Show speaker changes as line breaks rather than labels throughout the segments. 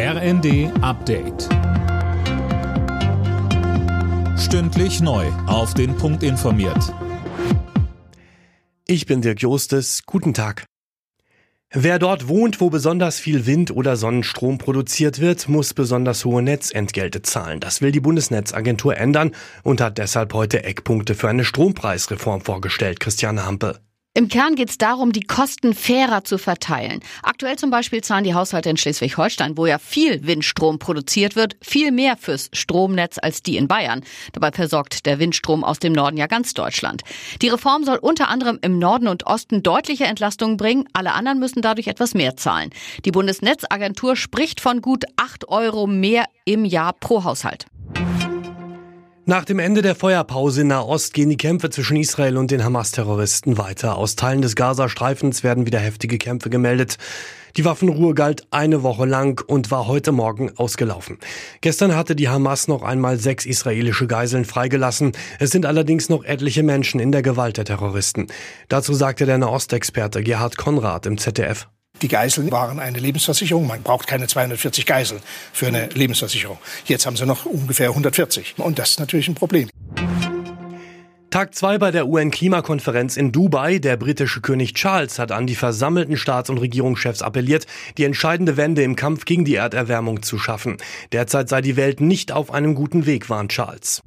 RND Update. Stündlich neu. Auf den Punkt informiert.
Ich bin Dirk Jostes. Guten Tag. Wer dort wohnt, wo besonders viel Wind oder Sonnenstrom produziert wird, muss besonders hohe Netzentgelte zahlen. Das will die Bundesnetzagentur ändern und hat deshalb heute Eckpunkte für eine Strompreisreform vorgestellt. Christiane Hampe.
Im Kern geht es darum, die Kosten fairer zu verteilen. Aktuell zum Beispiel zahlen die Haushalte in Schleswig-Holstein, wo ja viel Windstrom produziert wird, viel mehr fürs Stromnetz als die in Bayern. Dabei versorgt der Windstrom aus dem Norden ja ganz Deutschland. Die Reform soll unter anderem im Norden und Osten deutliche Entlastungen bringen. Alle anderen müssen dadurch etwas mehr zahlen. Die Bundesnetzagentur spricht von gut 8 Euro mehr im Jahr pro Haushalt.
Nach dem Ende der Feuerpause in Nahost gehen die Kämpfe zwischen Israel und den Hamas-Terroristen weiter. Aus Teilen des Gazastreifens werden wieder heftige Kämpfe gemeldet. Die Waffenruhe galt eine Woche lang und war heute Morgen ausgelaufen. Gestern hatte die Hamas noch einmal sechs israelische Geiseln freigelassen. Es sind allerdings noch etliche Menschen in der Gewalt der Terroristen. Dazu sagte der Nahostexperte Gerhard Konrad im ZDF.
Die Geiseln waren eine Lebensversicherung. Man braucht keine 240 Geiseln für eine Lebensversicherung. Jetzt haben sie noch ungefähr 140. Und das ist natürlich ein Problem.
Tag 2 bei der UN-Klimakonferenz in Dubai. Der britische König Charles hat an die versammelten Staats- und Regierungschefs appelliert, die entscheidende Wende im Kampf gegen die Erderwärmung zu schaffen. Derzeit sei die Welt nicht auf einem guten Weg, warnt Charles.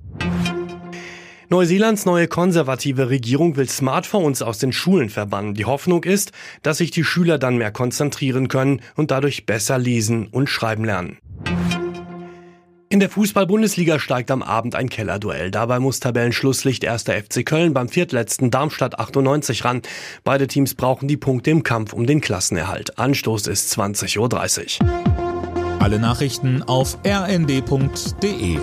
Neuseelands neue konservative Regierung will Smartphones aus den Schulen verbannen. Die Hoffnung ist, dass sich die Schüler dann mehr konzentrieren können und dadurch besser lesen und schreiben lernen. In der Fußball-Bundesliga steigt am Abend ein Kellerduell. Dabei muss Tabellenschlusslicht 1. FC Köln beim viertletzten Darmstadt 98 ran. Beide Teams brauchen die Punkte im Kampf um den Klassenerhalt. Anstoß ist 20.30 Uhr.
Alle Nachrichten auf rnd.de